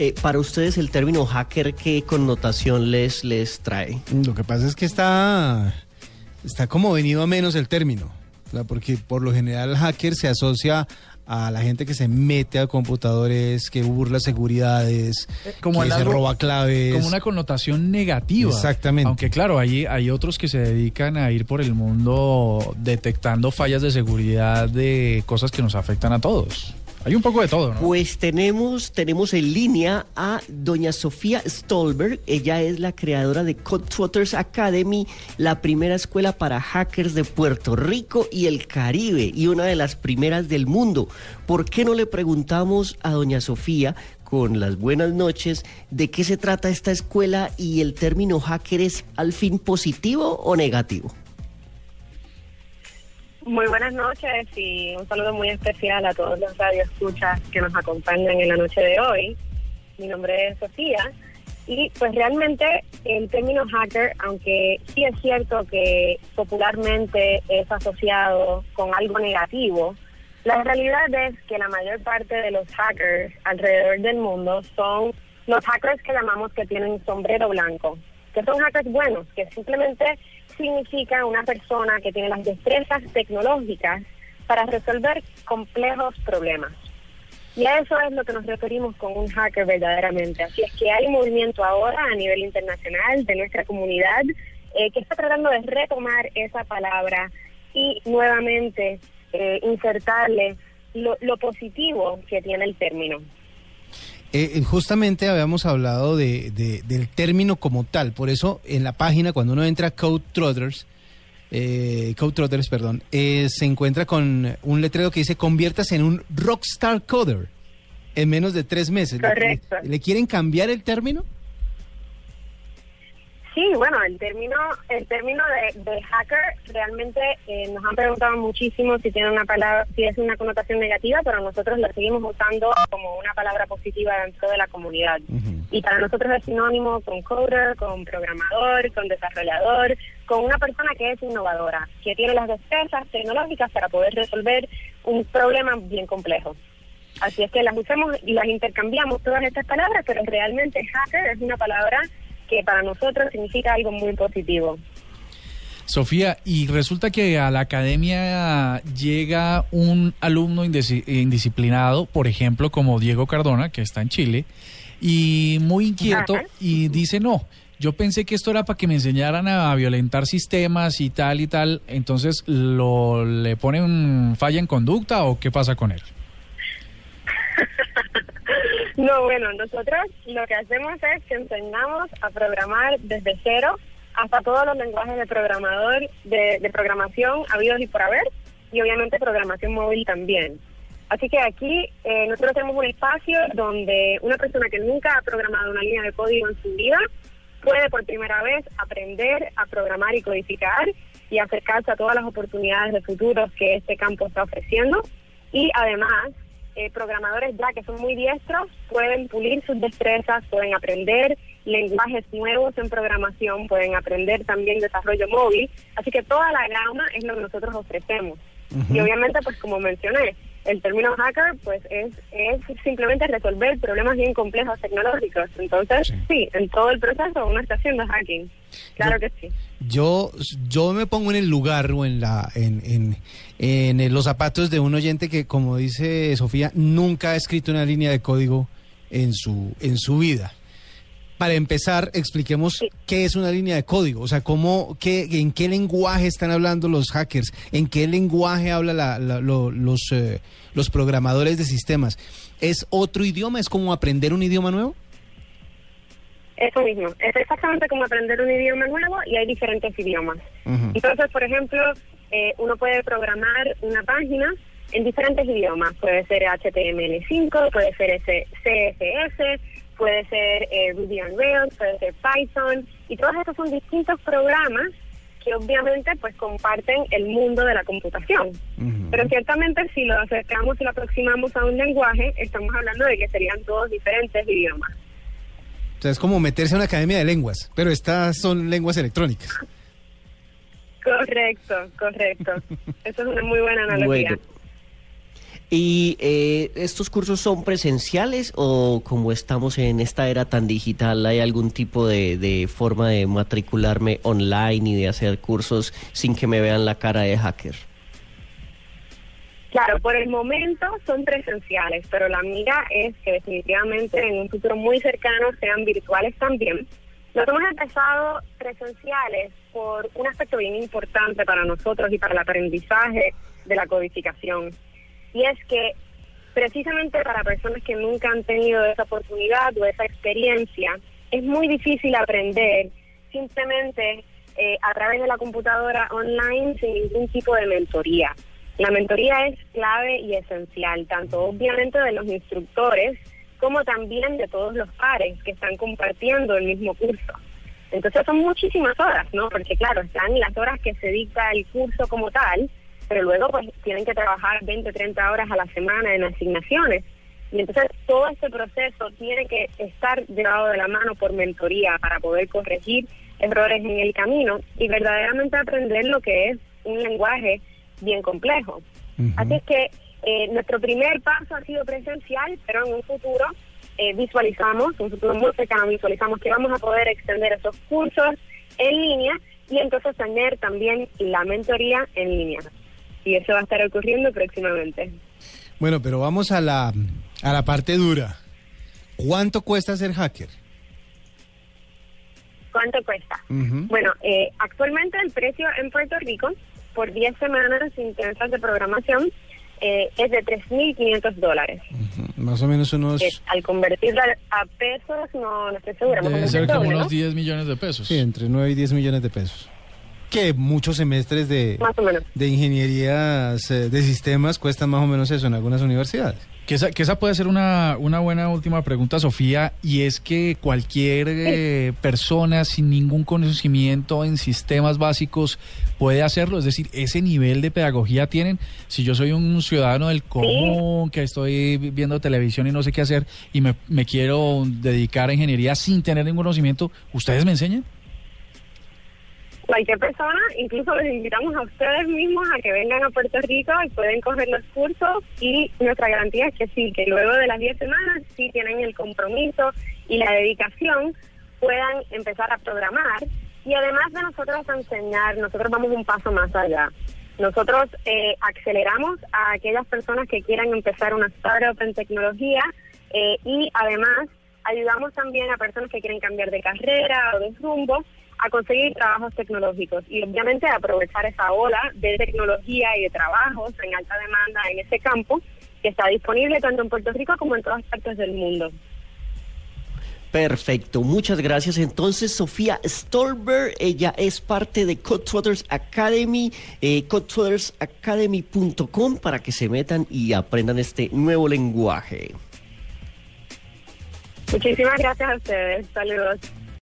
Eh, para ustedes el término hacker, ¿qué connotación les, les trae? Lo que pasa es que está, está como venido a menos el término, porque por lo general hacker se asocia a la gente que se mete a computadores, que burla seguridades, Como que se roba claves. Como una connotación negativa. Exactamente. Aunque claro, hay, hay otros que se dedican a ir por el mundo detectando fallas de seguridad de cosas que nos afectan a todos. Hay un poco de todo, ¿no? Pues tenemos, tenemos en línea a doña Sofía Stolberg. Ella es la creadora de Codetrotters Academy, la primera escuela para hackers de Puerto Rico y el Caribe y una de las primeras del mundo. ¿Por qué no le preguntamos a doña Sofía con las buenas noches de qué se trata esta escuela y el término hacker es al fin positivo o negativo? Muy buenas noches y un saludo muy especial a todos los radioescuchas que nos acompañan en la noche de hoy. Mi nombre es Sofía y pues realmente el término hacker, aunque sí es cierto que popularmente es asociado con algo negativo, la realidad es que la mayor parte de los hackers alrededor del mundo son los hackers que llamamos que tienen sombrero blanco, que son hackers buenos, que simplemente significa una persona que tiene las destrezas tecnológicas para resolver complejos problemas. Y a eso es lo que nos referimos con un hacker verdaderamente. Así es que hay movimiento ahora a nivel internacional de nuestra comunidad eh, que está tratando de retomar esa palabra y nuevamente eh, insertarle lo, lo positivo que tiene el término. Eh, eh, justamente habíamos hablado de, de- del término como tal, por eso en la página cuando uno entra a Code Trotters, eh, Code Trotters, perdón, eh, se encuentra con un letrero que dice conviertas en un rockstar coder en menos de tres meses. ¿Le- Correcto. ¿Le, le quieren cambiar el término? Sí, bueno, el término, el término de, de hacker realmente eh, nos han preguntado muchísimo si tiene una palabra, si es una connotación negativa, pero nosotros la seguimos usando como una palabra positiva dentro de la comunidad. Y para nosotros es sinónimo con coder, con programador, con desarrollador, con una persona que es innovadora, que tiene las destrezas tecnológicas para poder resolver un problema bien complejo. Así es que las usamos y las intercambiamos todas estas palabras, pero realmente hacker es una palabra que para nosotros significa algo muy positivo. Sofía, y resulta que a la academia llega un alumno indisciplinado, por ejemplo, como Diego Cardona, que está en Chile, y muy inquieto, Ajá. y dice, no, yo pensé que esto era para que me enseñaran a violentar sistemas y tal y tal, entonces lo le ponen falla en conducta o qué pasa con él? No, bueno, nosotros lo que hacemos es que enseñamos a programar desde cero hasta todos los lenguajes de programador, de, programación habidos y por haber, y obviamente programación móvil también. Así que aquí eh, nosotros tenemos un espacio donde una persona que nunca ha programado una línea de código en su vida puede por primera vez aprender a programar y codificar y acercarse a todas las oportunidades de futuro que este campo está ofreciendo. Y además, eh, programadores ya que son muy diestros pueden pulir sus destrezas, pueden aprender lenguajes nuevos en programación, pueden aprender también desarrollo móvil. Así que toda la gama es lo que nosotros ofrecemos. Y obviamente, pues como mencioné, el término hacker pues es, es simplemente resolver problemas bien complejos tecnológicos. Entonces, Sí. sí, en todo el proceso uno está haciendo hacking. Claro que sí. Yo, yo me pongo en el lugar o en, la, en, en, en los zapatos de un oyente que, como dice Sofía, nunca ha escrito una línea de código en su, en su vida. Para empezar, expliquemos Sí. qué es una línea de código, o sea, cómo, qué, en qué lenguaje están hablando los hackers, en qué lenguaje hablan los, eh, los programadores de sistemas. ¿Es otro idioma? ¿Es como aprender un idioma nuevo? Eso mismo. Es exactamente como aprender un idioma nuevo y hay diferentes idiomas. Entonces, por ejemplo, eh, uno puede programar una página en diferentes idiomas. Puede ser HTML5, puede ser CSS, puede ser eh, Ruby on Rails, puede ser Python. Y todos estos son distintos programas que obviamente pues comparten el mundo de la computación. Pero ciertamente si lo acercamos y lo aproximamos a un lenguaje, estamos hablando de que serían todos diferentes idiomas. O sea, es como meterse a una academia de lenguas, pero estas son lenguas electrónicas. Correcto, correcto. Eso es una muy buena analogía. Bueno. ¿Y eh, estos cursos son presenciales o como estamos en esta era tan digital, hay algún tipo de, de forma de matricularme online y de hacer cursos sin que me vean la cara de hacker? Claro, por el momento son presenciales, pero la mira es que definitivamente en un futuro muy cercano sean virtuales también. Nos hemos empezado presenciales por un aspecto bien importante para nosotros y para el aprendizaje de la codificación. Y es que precisamente para personas que nunca han tenido esa oportunidad o esa experiencia, es muy difícil aprender simplemente eh, a través de la computadora online sin ningún tipo de mentoría. La mentoría es clave y esencial, tanto obviamente de los instructores como también de todos los pares que están compartiendo el mismo curso. Entonces son muchísimas horas, ¿no? Porque claro, están las horas que se dicta el curso como tal, pero luego pues tienen que trabajar 20, 30 horas a la semana en asignaciones. Y entonces todo este proceso tiene que estar llevado de la mano por mentoría para poder corregir errores en el camino y verdaderamente aprender lo que es un lenguaje bien complejo. Así es que eh, nuestro primer paso ha sido presencial, pero en un futuro eh, visualizamos, un futuro muy cercano, visualizamos que vamos a poder extender esos cursos en línea y entonces tener también la mentoría en línea. Y eso va a estar ocurriendo próximamente. Bueno, pero vamos a la, a la parte dura. ¿Cuánto cuesta ser hacker? ¿Cuánto cuesta? Bueno, eh, actualmente el precio en Puerto Rico por 10 semanas intensas de programación eh, es de 3.500 dólares. Más o menos unos... al convertirla a pesos, no, no estoy segura. Debe ser como unos 10 millones de pesos. Sí, entre 9 y 10 millones de pesos. Que muchos semestres de, de ingenierías eh, de sistemas cuestan más o menos eso en algunas universidades. Que esa, que esa puede ser una, una buena última pregunta, Sofía, y es que cualquier eh, persona sin ningún conocimiento en sistemas básicos puede hacerlo, es decir, ese nivel de pedagogía tienen. Si yo soy un ciudadano del común, que estoy viendo televisión y no sé qué hacer, y me, me quiero dedicar a ingeniería sin tener ningún conocimiento, ¿ustedes me enseñan? Cualquier persona, incluso les invitamos a ustedes mismos a que vengan a Puerto Rico y pueden coger los cursos y nuestra garantía es que sí, que luego de las 10 semanas sí tienen el compromiso y la dedicación, puedan empezar a programar y además de nosotros enseñar, nosotros vamos un paso más allá. Nosotros eh, aceleramos a aquellas personas que quieran empezar una startup en tecnología eh, y además ayudamos también a personas que quieren cambiar de carrera o de rumbo a conseguir trabajos tecnológicos y obviamente aprovechar esa ola de tecnología y de trabajos en alta demanda en ese campo que está disponible tanto en Puerto Rico como en todas partes del mundo. Perfecto, muchas gracias. Entonces, Sofía Stolberg, ella es parte de Codeflotters Academy, eh, para que se metan y aprendan este nuevo lenguaje. Muchísimas gracias a ustedes. Saludos.